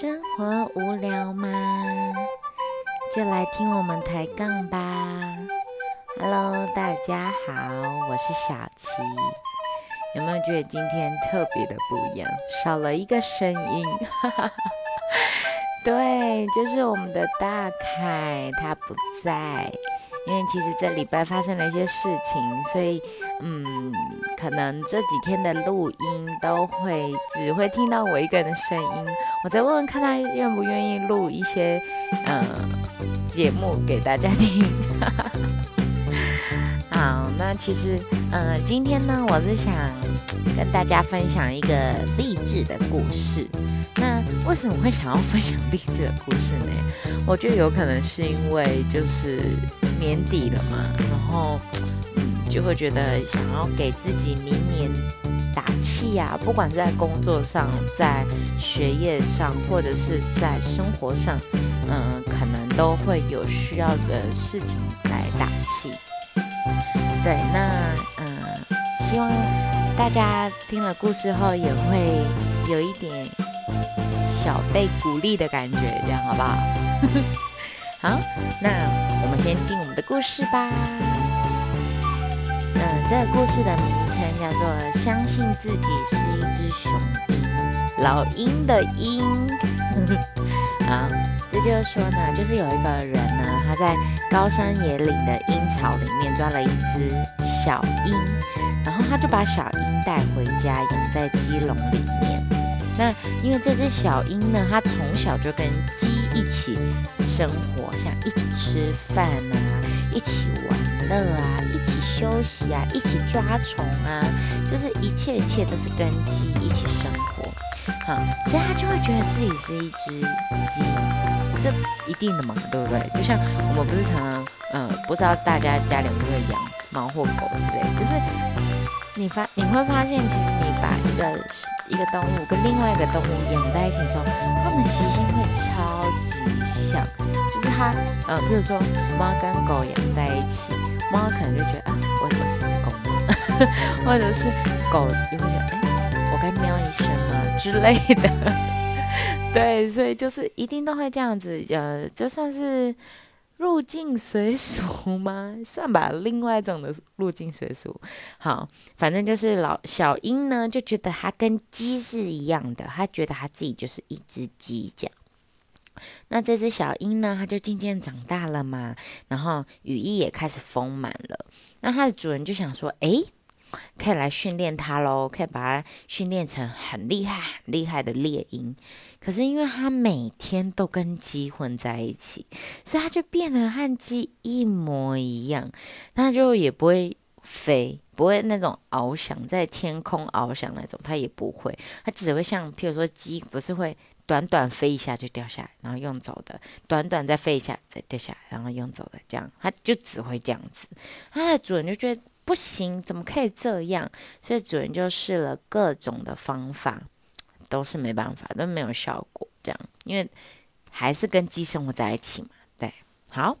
生活无聊吗？就来听我们抬杠吧。Hello，大家好，我是小琪。有没有觉得今天特别的不一样？少了一个声音，对，就是我们的大凯，他不在。因为其实这礼拜发生了一些事情，所以嗯，可能这几天的录音都会只会听到我一个人的声音。我再问问看他愿不愿意录一些嗯节目给大家听。好，那其实嗯，今天呢，我是想跟大家分享一个励志的故事。那为什么会想要分享励志的故事呢？我觉得有可能是因为就是。年底了嘛，然后嗯，就会觉得想要给自己明年打气呀，不管是在工作上、在学业上，或者是在生活上，嗯，可能都会有需要的事情来打气。对，那嗯，希望大家听了故事后也会有一点小被鼓励的感觉，这样好不好？好，那我们先进我们的故事吧。嗯，这个故事的名称叫做《相信自己是一只雄鹰》，老鹰的鹰。好，这就是说呢，就是有一个人呢，他在高山野岭的鹰巢里面抓了一只小鹰，然后他就把小鹰带回家养在鸡笼里面。那因为这只小鹰呢，它从小就跟鸡一起生活，像一起吃饭啊，一起玩乐啊，一起休息啊，一起抓虫啊，就是一切一切都是跟鸡一起生活，好，所以他就会觉得自己是一只鸡，这一定的嘛，对不对？就像我们不是常常，嗯，不知道大家家里会不会养猫或狗之类，就是你发你会发现，其实你把一个。一个动物跟另外一个动物养在一起的时候，它们习性会超级像。就是它，呃，比如说猫跟狗养在一起，猫可能就觉得啊，我我是只狗吗？或者是狗也会觉得，哎，我该喵一声吗之类的。对，所以就是一定都会这样子，呃，就算是。入境随俗吗？算吧，另外一种的入境随俗。好，反正就是老小鹰呢，就觉得它跟鸡是一样的，它觉得它自己就是一只鸡这样。那这只小鹰呢，它就渐渐长大了嘛，然后羽翼也开始丰满了。那它的主人就想说，诶，可以来训练它喽，可以把它训练成很厉害、很厉害的猎鹰。可是因为它每天都跟鸡混在一起，所以它就变得和鸡一模一样，它就也不会飞，不会那种翱翔在天空翱翔那种，它也不会，它只会像譬如说鸡不是会短短飞一下就掉下来，然后用走的，短短再飞一下再掉下来，然后用走的，这样它就只会这样子。它的主人就觉得不行，怎么可以这样？所以主人就试了各种的方法。都是没办法，都没有效果，这样，因为还是跟鸡生活在一起嘛。对，好，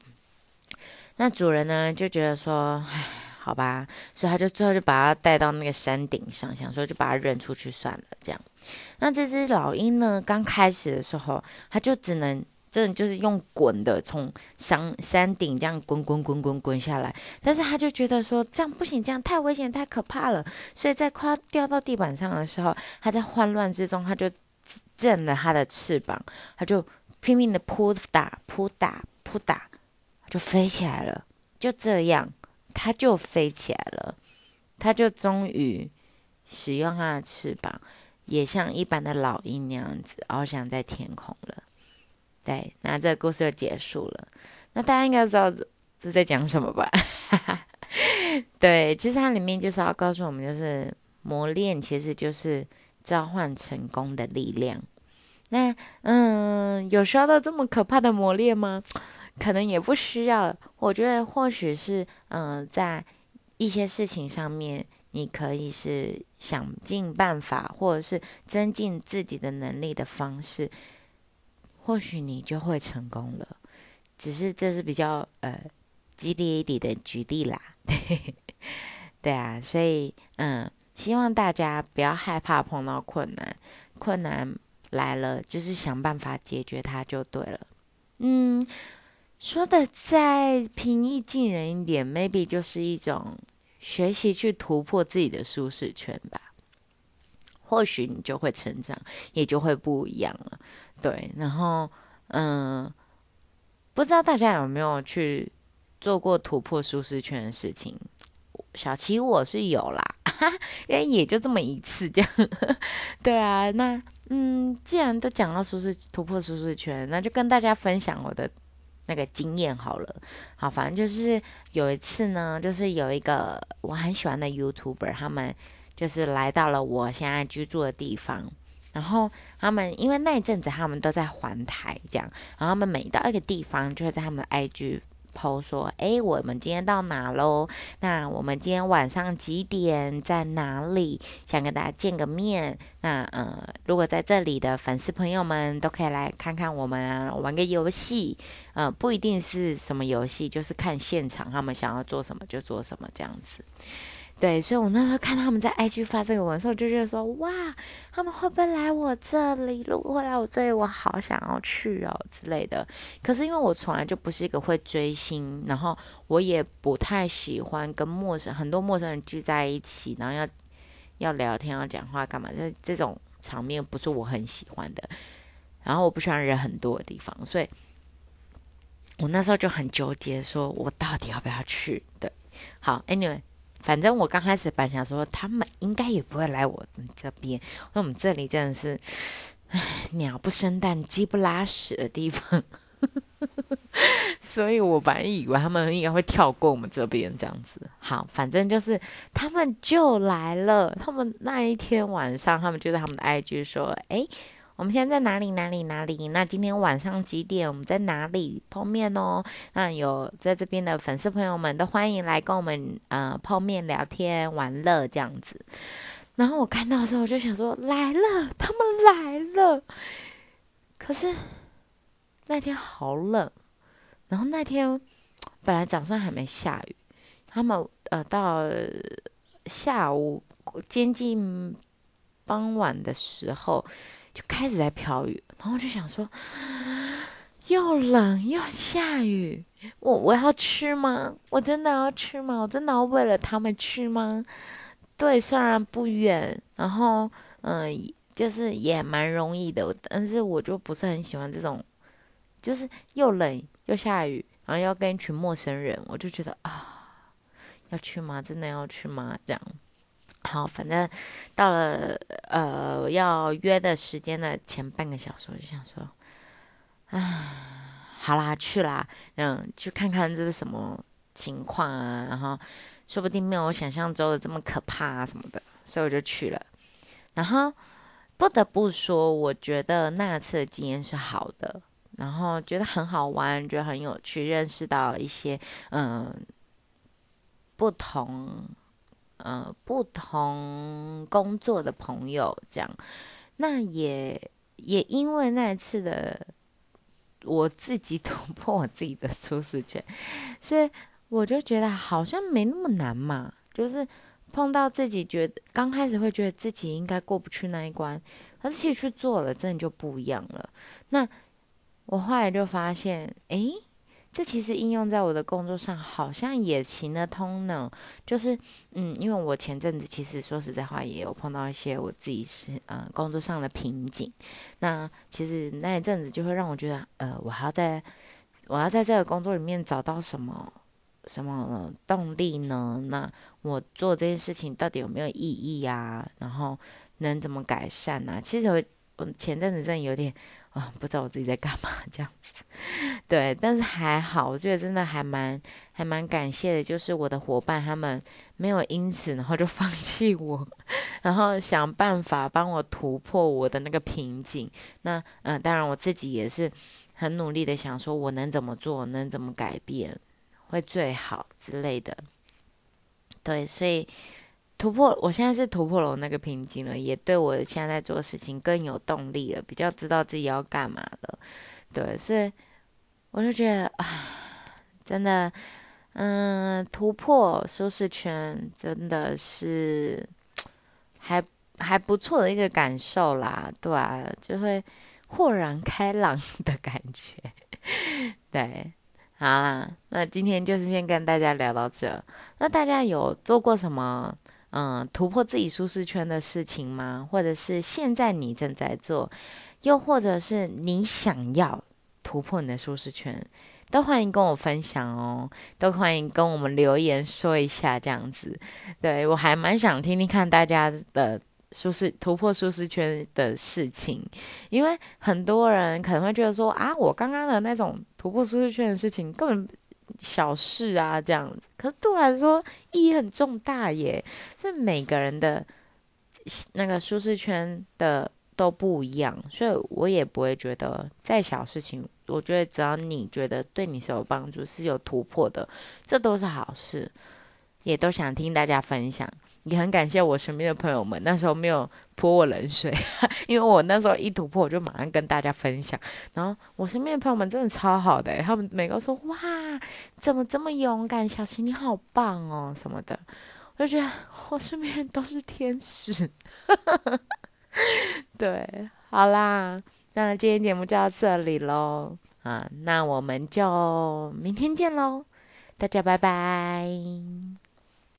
那主人呢就觉得说，唉，好吧，所以他就最后就把它带到那个山顶上，想说就把它扔出去算了，这样。那这只老鹰呢，刚开始的时候，它就只能。真的就是用滚的，从山山顶这样滚滚滚滚滚下来，但是他就觉得说这样不行，这样太危险太可怕了，所以在快要掉到地板上的时候，他在慌乱之中，他就震了他的翅膀，他就拼命的扑打扑打扑打，就飞起来了。就这样，他就飞起来了，他就终于使用他的翅膀，也像一般的老鹰那样子翱翔在天空了。对，那这个故事就结束了。那大家应该知道这在讲什么吧？对，其实它里面就是要告诉我们，就是磨练其实就是召唤成功的力量。那嗯，有需要到这么可怕的磨练吗？可能也不需要。我觉得或许是嗯，在一些事情上面，你可以是想尽办法，或者是增进自己的能力的方式。或许你就会成功了，只是这是比较呃激烈一点的举例啦，对 对啊，所以嗯，希望大家不要害怕碰到困难，困难来了，就是想办法解决它就对了。嗯，说的再平易近人一点，maybe 就是一种学习去突破自己的舒适圈吧。或许你就会成长，也就会不一样了。对，然后嗯，不知道大家有没有去做过突破舒适圈的事情？小琪我是有啦，因为也就这么一次这样。对啊，那嗯，既然都讲到舒适突破舒适圈，那就跟大家分享我的那个经验好了。好，反正就是有一次呢，就是有一个我很喜欢的 YouTuber，他们就是来到了我现在居住的地方，然后他们因为那一阵子他们都在环台这样，然后他们每到一个地方就会在他们的 IG。抛说：“哎，我们今天到哪喽？那我们今天晚上几点在哪里？想跟大家见个面。那呃，如果在这里的粉丝朋友们都可以来看看我们玩个游戏。呃，不一定是什么游戏，就是看现场他们想要做什么就做什么这样子。”对，所以我那时候看他们在 IG 发这个文，时候就觉得说，哇，他们会不会来我这里？如果会来我这里，我好想要去哦之类的。可是因为我从来就不是一个会追星，然后我也不太喜欢跟陌生很多陌生人聚在一起，然后要要聊天、要讲话干嘛？这这种场面不是我很喜欢的。然后我不喜欢人很多的地方，所以我那时候就很纠结，说我到底要不要去？对，好，Anyway。反正我刚开始本想说，他们应该也不会来我们这边，因为我们这里真的是，唉，鸟不生蛋，鸡不拉屎的地方，所以我本来以为他们应该会跳过我们这边这样子。好，反正就是他们就来了，他们那一天晚上，他们就在他们的 IG 说，哎。我们现在在哪里？哪里？哪里？那今天晚上几点？我们在哪里碰面哦？那有在这边的粉丝朋友们都欢迎来跟我们呃碰面聊天玩乐这样子。然后我看到的时候，我就想说来了，他们来了。可是那天好冷，然后那天本来早上还没下雨，他们呃到下午接近傍晚的时候。就开始在飘雨，然后就想说，又冷又下雨，我我要去吗？我真的要去吗？我真的要为了他们去吗？对，虽然不远，然后嗯，就是也蛮容易的，但是我就不是很喜欢这种，就是又冷又下雨，然后要跟一群陌生人，我就觉得啊，要去吗？真的要去吗？这样。好，反正到了呃要约的时间的前半个小时，我就想说，唉，好啦，去啦，嗯，去看看这是什么情况啊，然后说不定没有我想象中的这么可怕啊什么的，所以我就去了。然后不得不说，我觉得那次的经验是好的，然后觉得很好玩，觉得很有趣，认识到一些嗯不同。呃，不同工作的朋友这样，那也也因为那一次的我自己突破我自己的舒适圈，所以我就觉得好像没那么难嘛。就是碰到自己觉得刚开始会觉得自己应该过不去那一关，可是去做了，真的就不一样了。那我后来就发现，诶。这其实应用在我的工作上，好像也行得通呢。就是，嗯，因为我前阵子其实说实在话，也有碰到一些我自己是呃工作上的瓶颈。那其实那一阵子就会让我觉得，呃，我还要在，我要在这个工作里面找到什么什么动力呢？那我做这件事情到底有没有意义啊？然后能怎么改善呢？其实我前阵子真的有点。啊，不知道我自己在干嘛这样子，对，但是还好，我觉得真的还蛮还蛮感谢的，就是我的伙伴他们没有因此然后就 放弃我，然后想办法帮我突破我的那个瓶颈。那嗯，当然我自己也是很努力的想说，我能怎么做，能怎么改变会最好之类的。对，所以。突破，我现在是突破了我那个瓶颈了，也对我现在在做事情更有动力了，比较知道自己要干嘛了。对，所以我就觉得啊，真的，嗯，突破舒适圈真的是还还不错的一个感受啦，对啊，就会豁然开朗的感觉。对，好啦，那今天就是先跟大家聊到这。那大家有做过什么嗯突破自己舒适圈的事情吗？或者是现在你正在做，又或者是你想要突破你的舒适圈？都欢迎跟我分享哦，都欢迎跟我们留言说一下这样子。对我还蛮想听听看大家的舒适突破舒适圈的事情，因为很多人可能会觉得说啊，我刚刚的那种突破舒适圈的事情根本小事啊这样子，可是对我来说意义很重大耶。是每个人的那个舒适圈的。都不一样，所以我也不会觉得再小事情，我觉得只要你觉得对你是有帮助、是有突破的，这都是好事，也都想听大家分享。也很感谢我身边的朋友们，那时候没有泼我冷水，因为我那时候一突破，我就马上跟大家分享。然后我身边的朋友们真的超好的，他们每个说：“哇，怎么这么勇敢？小琪你好棒哦，什么的。”我就觉得我身边人都是天使。对，好啦，那今天节目就到这里喽，啊，那我们就明天见喽，大家拜拜。